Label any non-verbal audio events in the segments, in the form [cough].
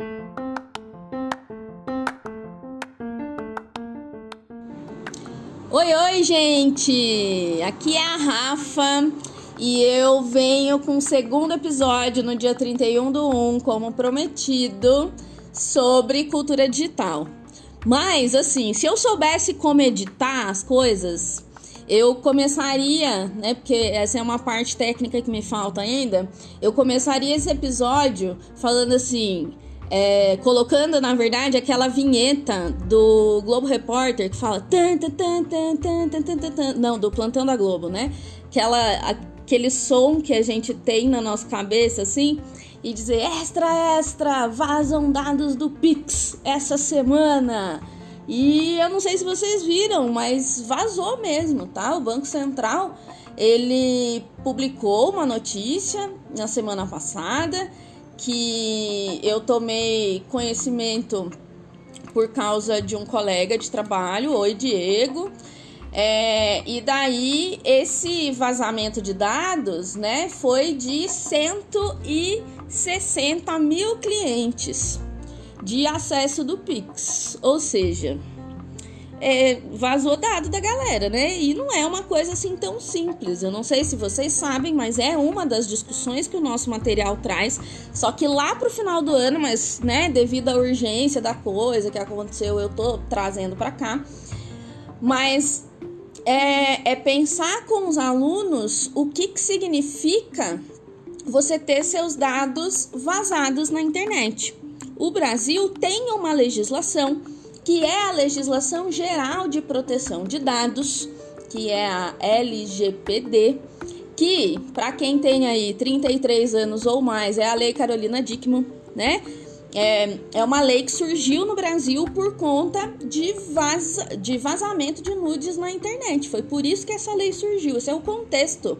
Oi, oi, gente! Aqui é a Rafa e eu venho com o segundo episódio no dia 31 do 1, como prometido, sobre cultura digital. Mas, assim, se eu soubesse como editar as coisas, eu começaria, né? Porque essa é uma parte técnica que me falta ainda. Eu começaria esse episódio falando assim. É, colocando, na verdade, aquela vinheta do Globo Repórter que fala. Tan, tan, tan, tan, tan, tan, tan, tan, não, do Plantão da Globo, né? Aquela, aquele som que a gente tem na nossa cabeça, assim, e dizer: extra, extra, vazam dados do Pix essa semana. E eu não sei se vocês viram, mas vazou mesmo, tá? O Banco Central ele publicou uma notícia na semana passada que eu tomei conhecimento por causa de um colega de trabalho, oi Diego. É, e daí esse vazamento de dados, né, foi de 160 mil clientes de acesso do Pix, ou seja, é, vazou dado da galera, né? E não é uma coisa assim tão simples. Eu não sei se vocês sabem, mas é uma das discussões que o nosso material traz. Só que lá pro final do ano, mas, né, devido à urgência da coisa que aconteceu, eu tô trazendo para cá. Mas é, é, pensar com os alunos o que, que significa você ter seus dados vazados na internet o Brasil tem uma legislação que é a Legislação Geral de Proteção de Dados, que é a LGPD, que, para quem tem aí 33 anos ou mais, é a Lei Carolina Dickmann, né? É, é uma lei que surgiu no Brasil por conta de, vaza, de vazamento de nudes na internet. Foi por isso que essa lei surgiu. Esse é o contexto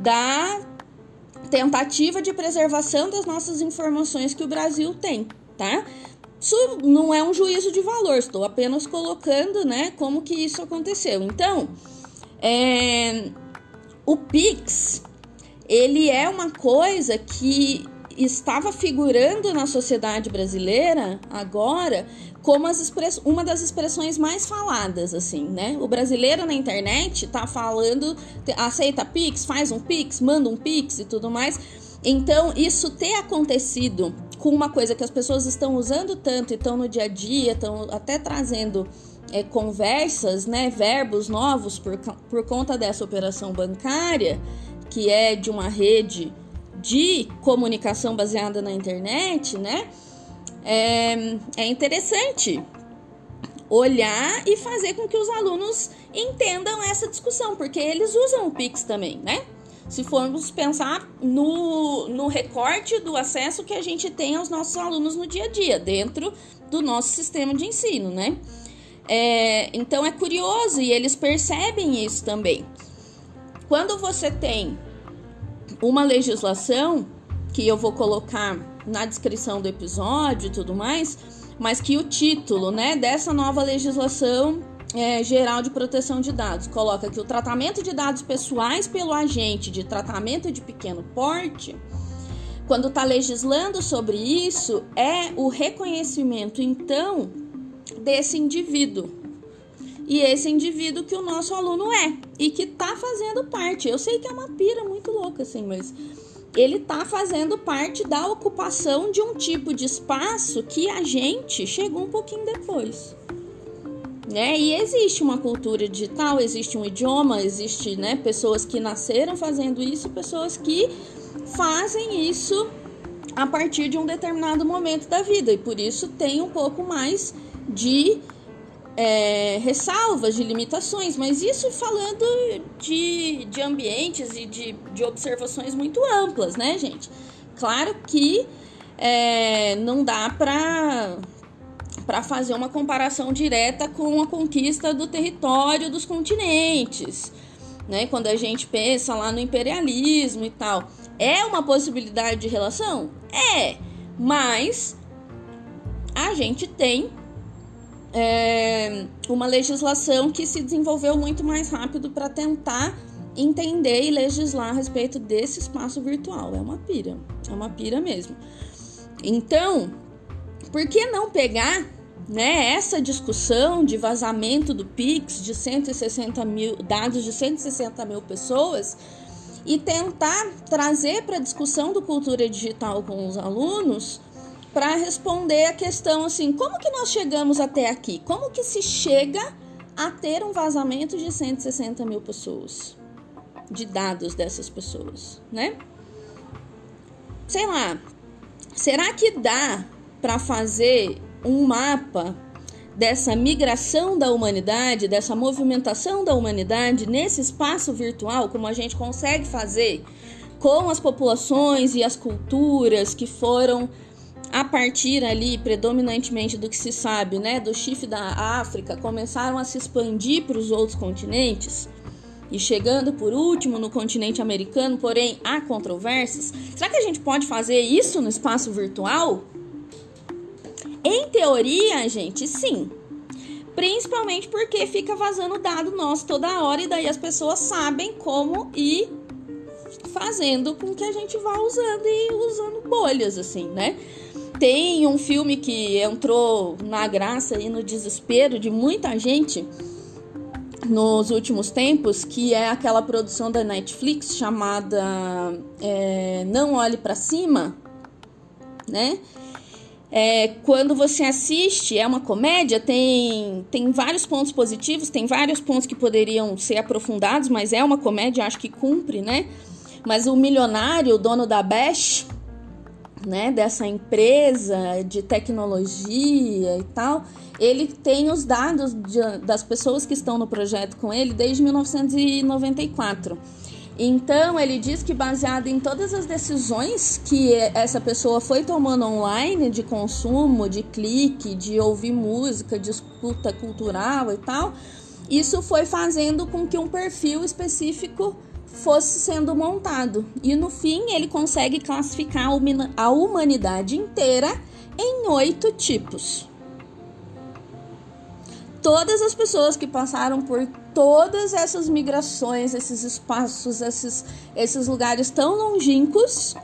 da tentativa de preservação das nossas informações que o Brasil tem, tá? Isso não é um juízo de valor, estou apenas colocando, né, como que isso aconteceu. Então, é, o Pix, ele é uma coisa que estava figurando na sociedade brasileira agora como express... uma das expressões mais faladas, assim, né? O brasileiro na internet tá falando, aceita Pix, faz um Pix, manda um Pix e tudo mais. Então, isso ter acontecido com uma coisa que as pessoas estão usando tanto e estão no dia a dia, estão até trazendo é, conversas, né, verbos novos por, por conta dessa operação bancária, que é de uma rede de comunicação baseada na internet, né? É, é interessante olhar e fazer com que os alunos entendam essa discussão, porque eles usam o Pix também, né? Se formos pensar no, no recorte do acesso que a gente tem aos nossos alunos no dia a dia, dentro do nosso sistema de ensino, né? É, então é curioso e eles percebem isso também. Quando você tem uma legislação que eu vou colocar na descrição do episódio e tudo mais, mas que o título, né, dessa nova legislação é, geral de proteção de dados coloca que o tratamento de dados pessoais pelo agente de tratamento de pequeno porte, quando está legislando sobre isso, é o reconhecimento então desse indivíduo. E esse indivíduo que o nosso aluno é e que está fazendo parte. Eu sei que é uma pira muito louca, assim, mas ele está fazendo parte da ocupação de um tipo de espaço que a gente chegou um pouquinho depois. Né? E existe uma cultura digital, existe um idioma, existe né, pessoas que nasceram fazendo isso, pessoas que fazem isso a partir de um determinado momento da vida e por isso tem um pouco mais de é, ressalvas, de limitações, mas isso falando de, de ambientes e de, de observações muito amplas, né, gente? Claro que é, não dá para para fazer uma comparação direta com a conquista do território dos continentes, né? Quando a gente pensa lá no imperialismo e tal, é uma possibilidade de relação? É, mas a gente tem é, uma legislação que se desenvolveu muito mais rápido para tentar entender e legislar a respeito desse espaço virtual. É uma pira, é uma pira mesmo. Então, por que não pegar né, essa discussão de vazamento do Pix de 160 mil dados de 160 mil pessoas e tentar trazer para a discussão do cultura digital com os alunos para responder a questão assim, como que nós chegamos até aqui? Como que se chega a ter um vazamento de 160 mil pessoas? De dados dessas pessoas, né? Sei lá, será que dá para fazer um mapa dessa migração da humanidade, dessa movimentação da humanidade nesse espaço virtual, como a gente consegue fazer com as populações e as culturas que foram a partir ali predominantemente do que se sabe, né, do chifre da África, começaram a se expandir para os outros continentes e chegando por último no continente americano, porém há controvérsias. Será que a gente pode fazer isso no espaço virtual? Em teoria, gente, sim. Principalmente porque fica vazando dado nosso toda hora e daí as pessoas sabem como ir fazendo com que a gente vá usando e usando bolhas assim, né? Tem um filme que entrou na graça e no desespero de muita gente nos últimos tempos, que é aquela produção da Netflix chamada é, Não Olhe para Cima, né? É, quando você assiste, é uma comédia, tem, tem vários pontos positivos, tem vários pontos que poderiam ser aprofundados, mas é uma comédia, acho que cumpre, né? Mas o milionário, o dono da Bash, né, dessa empresa de tecnologia e tal, ele tem os dados de, das pessoas que estão no projeto com ele desde 1994. Então, ele diz que baseado em todas as decisões que essa pessoa foi tomando online de consumo, de clique, de ouvir música, de escuta cultural e tal, isso foi fazendo com que um perfil específico fosse sendo montado. E no fim, ele consegue classificar a humanidade inteira em oito tipos. Todas as pessoas que passaram por todas essas migrações, esses espaços, esses, esses lugares tão longínquos,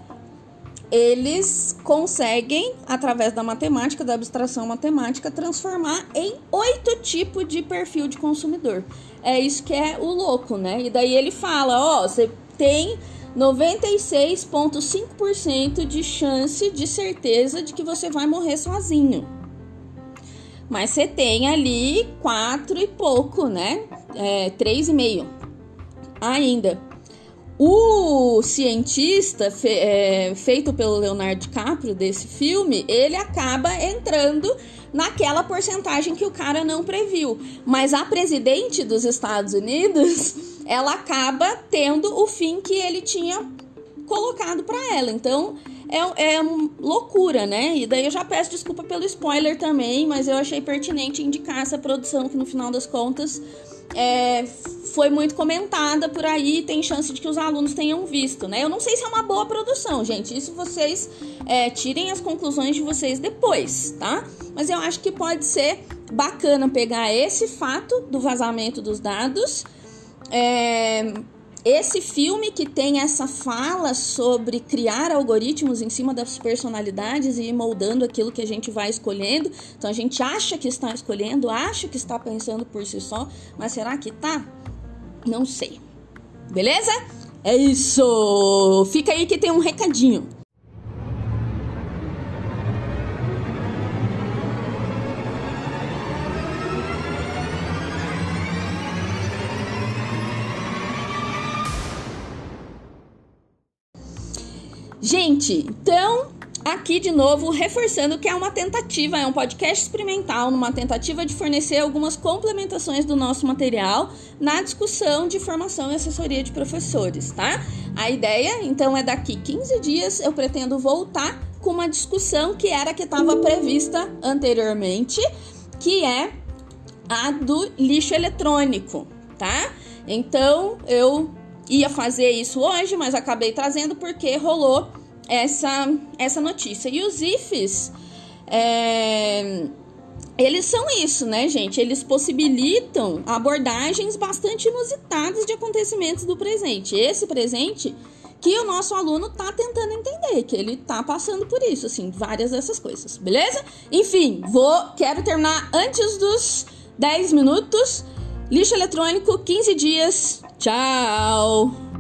eles conseguem, através da matemática, da abstração matemática, transformar em oito tipos de perfil de consumidor. É isso que é o louco, né? E daí ele fala: ó, você tem 96,5% de chance de certeza de que você vai morrer sozinho. Mas você tem ali quatro e pouco, né? É, três e meio ainda. O cientista fe, é, feito pelo Leonardo DiCaprio desse filme, ele acaba entrando naquela porcentagem que o cara não previu. Mas a presidente dos Estados Unidos, [laughs] ela acaba tendo o fim que ele tinha colocado para ela. Então, é, é loucura, né? E daí eu já peço desculpa pelo spoiler também, mas eu achei pertinente indicar essa produção que no final das contas é, foi muito comentada por aí, tem chance de que os alunos tenham visto, né? Eu não sei se é uma boa produção, gente. Isso vocês é, tirem as conclusões de vocês depois, tá? Mas eu acho que pode ser bacana pegar esse fato do vazamento dos dados. É, esse filme que tem essa fala sobre criar algoritmos em cima das personalidades e ir moldando aquilo que a gente vai escolhendo. Então a gente acha que está escolhendo, acha que está pensando por si só, mas será que tá? Não sei. Beleza? É isso! Fica aí que tem um recadinho. Gente, então aqui de novo reforçando que é uma tentativa, é um podcast experimental, numa tentativa de fornecer algumas complementações do nosso material na discussão de formação e assessoria de professores, tá? A ideia, então, é daqui 15 dias eu pretendo voltar com uma discussão que era que estava prevista anteriormente, que é a do lixo eletrônico, tá? Então, eu ia fazer isso hoje, mas acabei trazendo porque rolou essa, essa notícia. E os IFs, é, eles são isso, né, gente? Eles possibilitam abordagens bastante inusitadas de acontecimentos do presente. Esse presente que o nosso aluno tá tentando entender, que ele tá passando por isso, assim, várias dessas coisas, beleza? Enfim, vou, quero terminar antes dos 10 minutos. Lixo eletrônico, 15 dias. Tchau!